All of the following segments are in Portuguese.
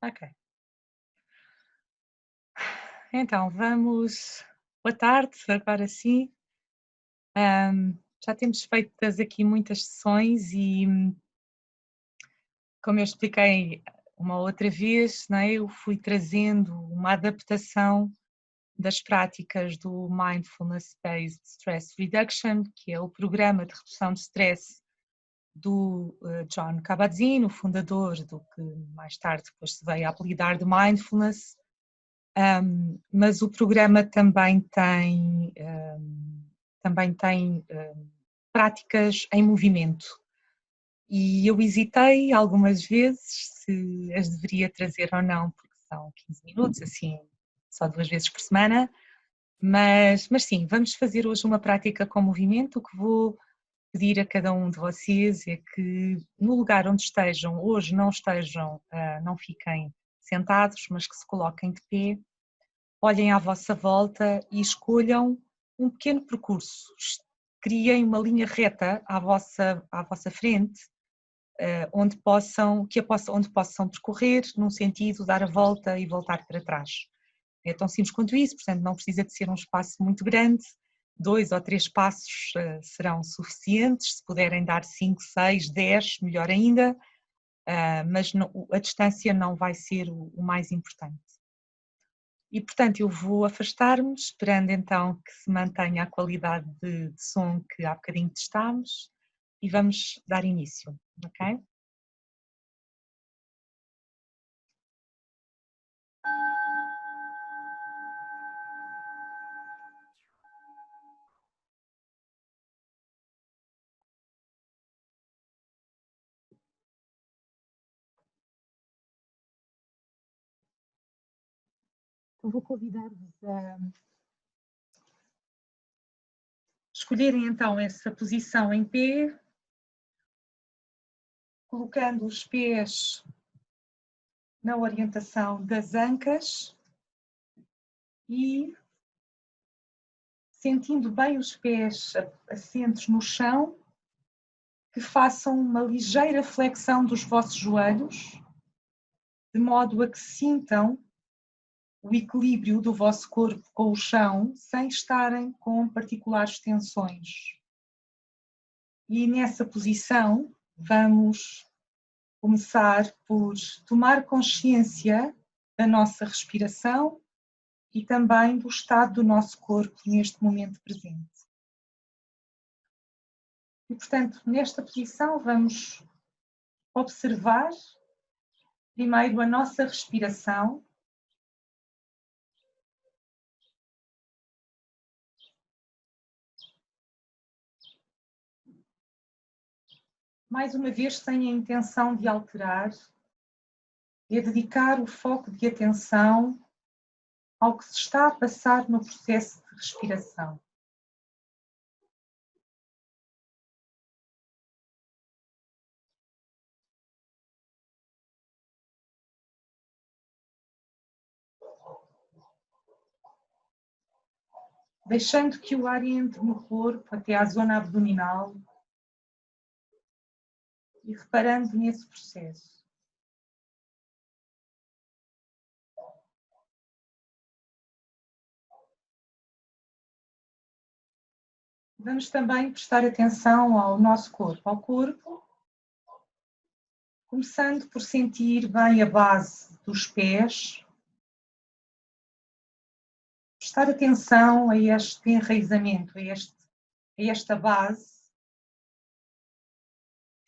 Ok. Então, vamos. Boa tarde, agora sim. Um, já temos feito aqui muitas sessões e, como eu expliquei uma outra vez, é? eu fui trazendo uma adaptação das práticas do Mindfulness Based Stress Reduction, que é o programa de redução de stress do uh, John Kabat-Zinn, o fundador do que mais tarde depois se veio a apelidar de Mindfulness, um, mas o programa também tem, um, também tem um, práticas em movimento. E eu hesitei algumas vezes se as deveria trazer ou não, porque são 15 minutos, assim, só duas vezes por semana. Mas, mas sim, vamos fazer hoje uma prática com movimento. Que vou pedir a cada um de vocês é que no lugar onde estejam, hoje não estejam, ah, não fiquem sentados, mas que se coloquem de pé, olhem à vossa volta e escolham um pequeno percurso. Criem uma linha reta à vossa, à vossa frente, ah, onde possam, que possam, onde possam percorrer num sentido, dar a volta e voltar para trás. É tão simples quanto isso, portanto não precisa de ser um espaço muito grande, dois ou três passos uh, serão suficientes, se puderem dar cinco, seis, dez, melhor ainda, uh, mas não, a distância não vai ser o, o, mais importante. E portanto eu vou afastar-me, esperando então que se mantenha a qualidade de, de som que há bocadinho testámos e vamos dar início, ok? Vou convidar-vos a escolherem então essa posição em pé, colocando os pés na orientação das ancas e sentindo bem os pés assentos no chão, que façam uma ligeira flexão dos vossos joelhos, de modo a que sintam o equilíbrio do vosso corpo com o chão sem estarem com particulares tensões. E nessa posição vamos começar por tomar consciência da nossa respiração e também do estado do nosso corpo neste momento presente. E, portanto, nesta posição vamos observar primeiro a nossa respiração mais uma vez sem a intenção de alterar, e a dedicar o foco de atenção ao que se está a passar no processo de respiração. Deixando que o ar entre no corpo até à zona abdominal e reparando nesse processo. Vamos também prestar atenção ao nosso corpo, ao corpo, começando por sentir bem a base dos pés, prestar atenção a este enraizamento, a, este, a esta base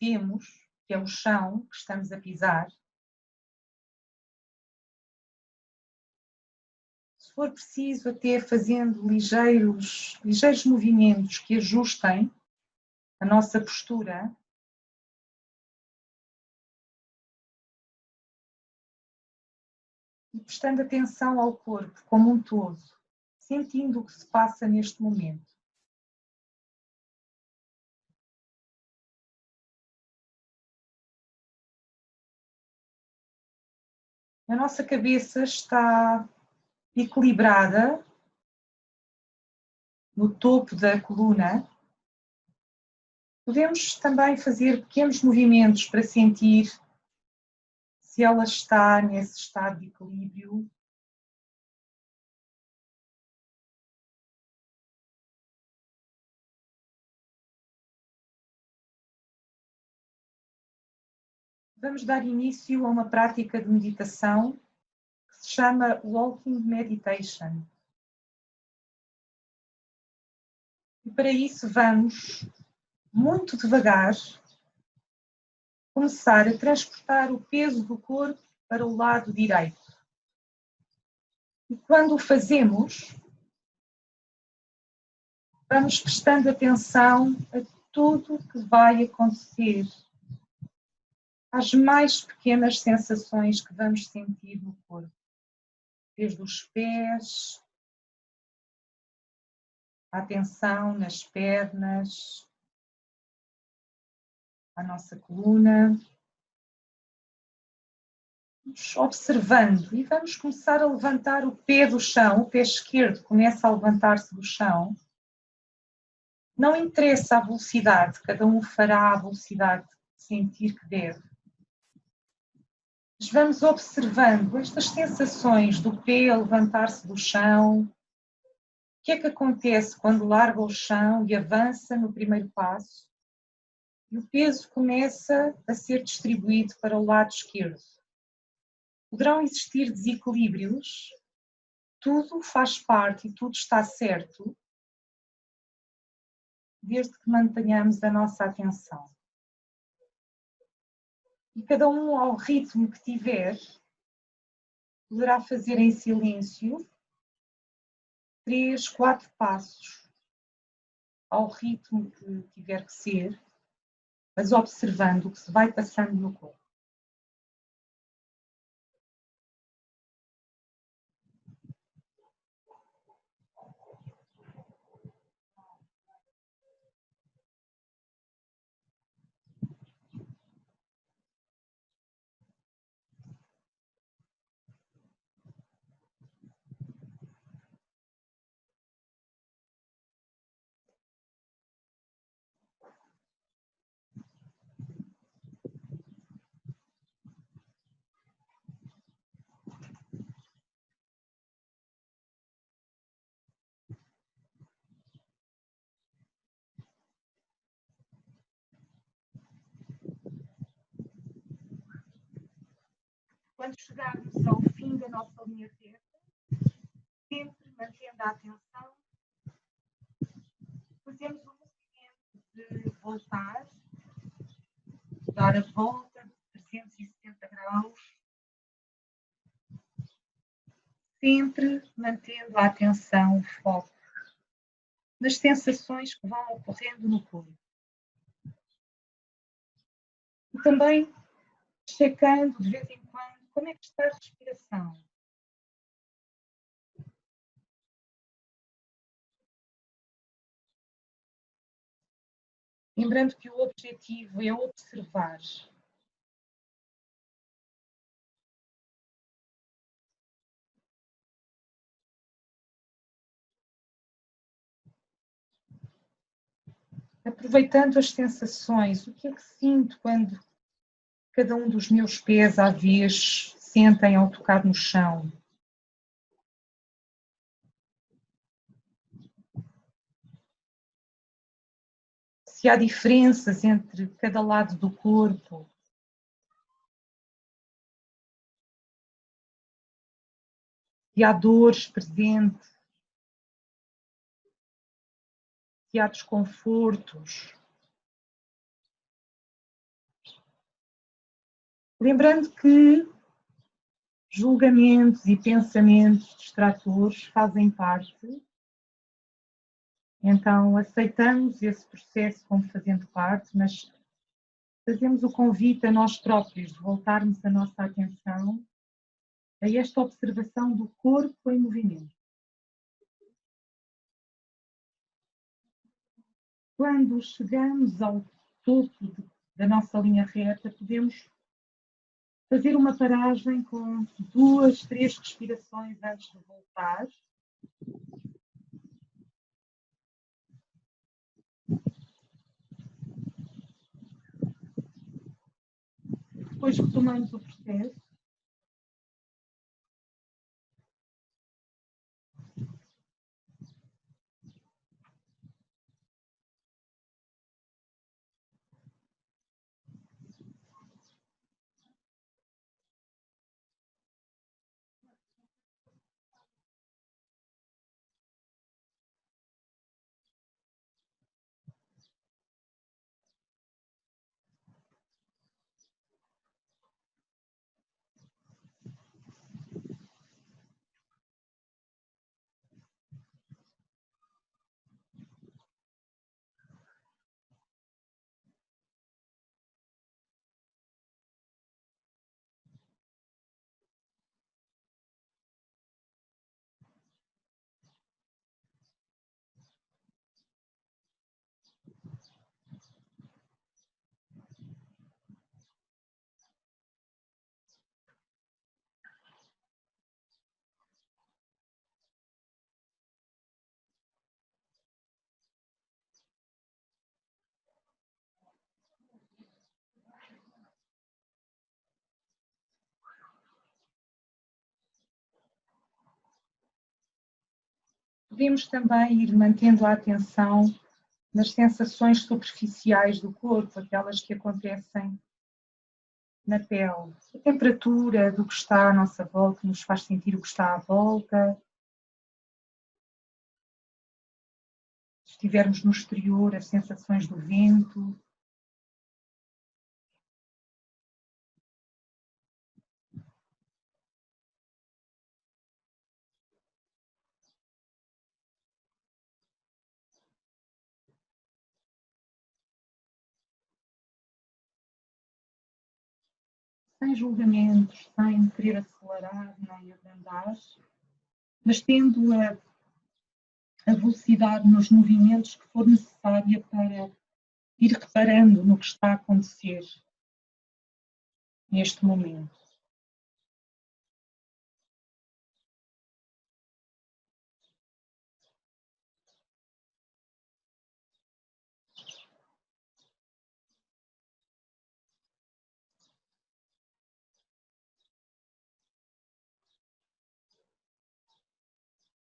temos, que é o chão que estamos a pisar, se for preciso até fazendo ligeiros, ligeiros movimentos que ajustem a nossa postura, e prestando atenção ao corpo como um todo, sentindo o que se passa neste momento. A nossa cabeça está equilibrada no topo da coluna. Podemos também fazer pequenos movimentos para sentir se ela está nesse estado de equilíbrio, vamos dar início a uma prática de meditação que se chama Walking Meditation. E para isso vamos, muito devagar, começar a transportar o peso do corpo para o lado direito. E quando o fazemos, vamos prestando atenção a tudo o que vai acontecer às mais pequenas sensações que vamos sentir no corpo, desde os pés, a atenção nas pernas, a nossa coluna. Vamos observando e vamos começar a levantar o pé do chão, o pé esquerdo começa a levantar-se do chão. Não interessa a velocidade, cada um fará a velocidade de sentir que deve vamos observando estas sensações do pé levantar-se do chão. O que é que acontece quando larga o chão e avança no primeiro passo? E o peso começa a ser distribuído para o lado esquerdo. Poderão existir desequilíbrios, tudo faz parte e tudo está certo, desde que mantenhamos a nossa atenção e cada um ao ritmo que tiver poderá fazer em silêncio três, quatro passos ao ritmo que tiver que ser, mas observando o que se vai passando no corpo. Quando chegarmos ao fim da nossa linha reta, sempre mantendo a atenção, fazemos o movimento de voltar, dar a volta de 360 graus, sempre mantendo a atenção, o foco nas sensações que vão ocorrendo no corpo. E também checando de vez em como é que está a respiração? Lembrando que o objetivo é observar. Aproveitando as sensações, o que é que sinto quando cada um dos meus pés à vez sentem ao tocar no chão. Se há diferenças entre cada lado do corpo. Se há dores presentes. Se há desconfortos. Lembrando que julgamentos e pensamentos distratores fazem parte, então aceitamos esse processo como fazendo parte, mas fazemos o convite a nós próprios de voltarmos a nossa atenção a esta observação do corpo em movimento. Quando chegamos ao topo da nossa linha reta, podemos fazer uma paragem com duas, três respirações antes de voltar. Depois retomamos o processo. Podemos também ir mantendo a atenção nas sensações superficiais do corpo, aquelas que acontecem na pele. A temperatura do que está à nossa volta nos faz sentir o que está à volta. Se estivermos no exterior, as sensações do vento. Sem julgamentos, sem querer acelerar nem abrandar, mas tendo a, a velocidade nos movimentos que for necessária para ir reparando no que está a acontecer neste momento.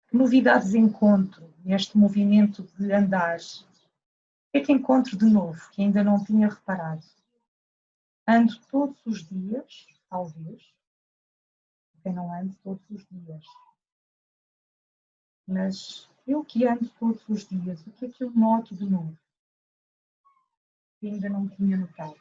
Que novidades encontro neste movimento de andar? O que é que encontro de novo que ainda não tinha reparado? Ando todos os dias, talvez. Quem não ando todos os dias. Mas eu que ando todos os dias, o que é que eu noto de novo? Que ainda não tinha notado.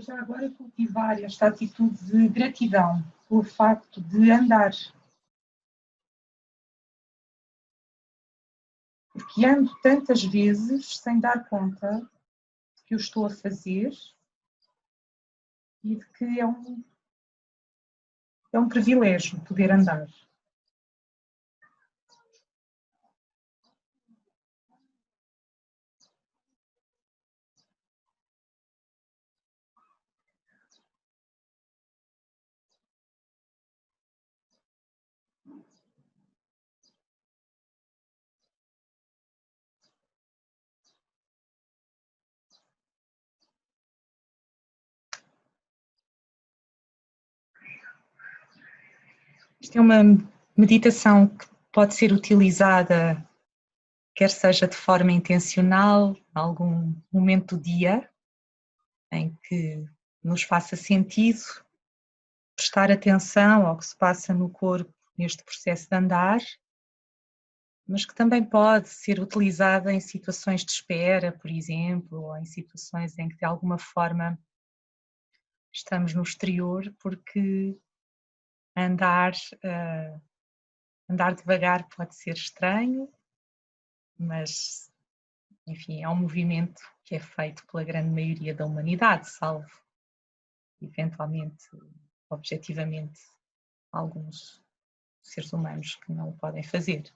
E já agora cultivar esta atitude de gratidão pelo facto de andar. Porque ando tantas vezes sem dar conta de que o estou a fazer e de que é um, é um privilégio poder andar. Isto é uma meditação que pode ser utilizada, quer seja de forma intencional, em algum momento do dia, em que nos faça sentido prestar atenção ao que se passa no corpo neste processo de andar, mas que também pode ser utilizada em situações de espera, por exemplo, ou em situações em que de alguma forma estamos no exterior porque andar, uh, andar devagar pode ser estranho, mas enfim, é um movimento que é feito pela grande maioria da humanidade, salvo eventualmente, objetivamente, alguns seres humanos que não o podem fazer.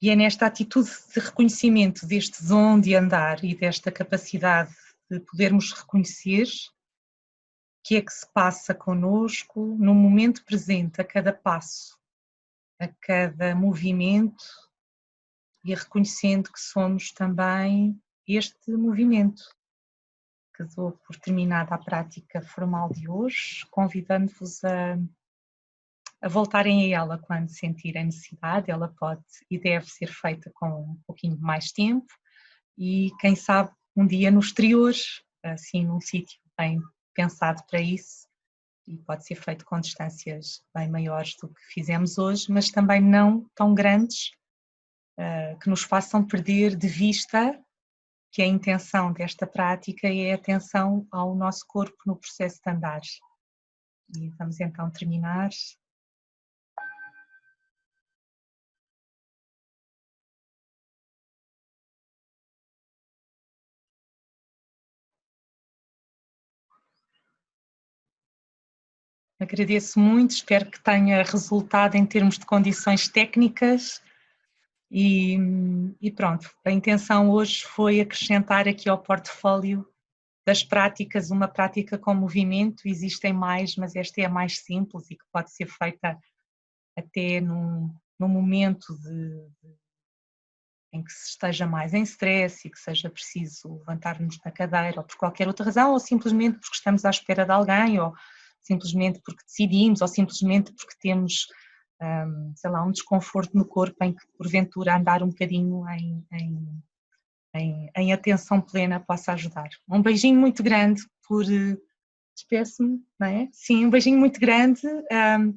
E é nesta atitude de reconhecimento deste dom de andar e desta capacidade de podermos reconhecer que é que se passa conosco no momento presente, a cada passo, a cada movimento e reconhecendo que somos também este movimento. Que dou por terminada a prática formal de hoje, convidando-vos a, a voltarem a ela quando sentirem necessidade. Ela pode e deve ser feita com um pouquinho mais tempo e, quem sabe, um dia no exterior, assim num sítio bem pensado para isso e pode ser feito com distâncias bem maiores do que fizemos hoje, mas também não tão grandes uh, que nos façam perder de vista que a intenção desta prática é a atenção ao nosso corpo no processo de andar. E vamos então terminar Agradeço muito, espero que tenha resultado em termos de condições técnicas. E, e, pronto, a intenção hoje foi acrescentar aqui ao portfólio das práticas, uma prática com movimento, existem mais, mas esta é a mais simples e que pode ser feita até num, num momento de, de, em que se esteja mais em stress e que seja preciso levantar-nos da cadeira ou por qualquer outra razão, ou simplesmente porque estamos à espera de alguém, ou simplesmente porque decidimos, ou simplesmente porque temos, um, sei lá, um desconforto no corpo em que porventura andar um bocadinho em, em em, em atenção plena possa ajudar. Um beijinho muito grande por. Eh, despeço-me, não é? Sim, um beijinho muito grande. Um,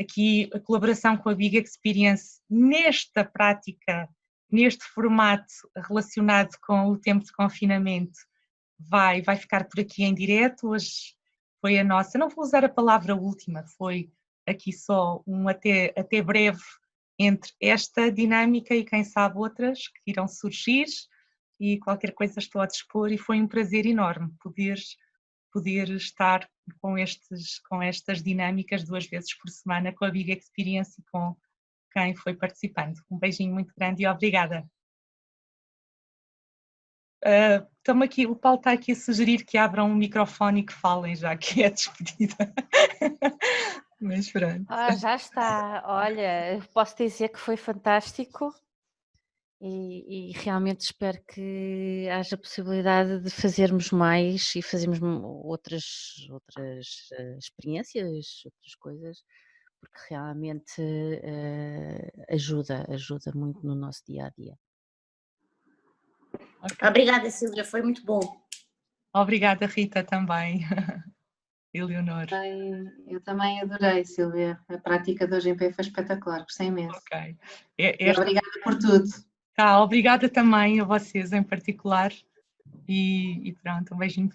aqui a colaboração com a Big Experience nesta prática, neste formato relacionado com o tempo de confinamento, vai, vai ficar por aqui em direto. Hoje foi a nossa, não vou usar a palavra última, foi aqui só um até, até breve entre esta dinâmica e quem sabe outras que irão surgir e qualquer coisa estou a dispor e foi um prazer enorme poder, poder estar com, estes, com estas dinâmicas duas vezes por semana com a Big Experience e com quem foi participando. Um beijinho muito grande e obrigada. Uh, aqui, o Paulo está aqui a sugerir que abram um microfone e que falem já que é despedida. Mas pronto. Ah, já está. Olha, posso dizer que foi fantástico. E, e, realmente espero que haja possibilidade de fazermos mais e fazermos outras, outras uh, experiências, outras coisas, porque realmente uh, ajuda, ajuda muito no nosso dia a dia. Obrigada, Silvia, foi muito bom. Obrigada, Rita, também. Eleonor. Eu também adorei, Silvia. A prática de hoje em pé foi espetacular, gostei imenso. Ok. Esta... Obrigada por tudo. Tá, obrigada também a vocês em particular e, e pronto, um beijinho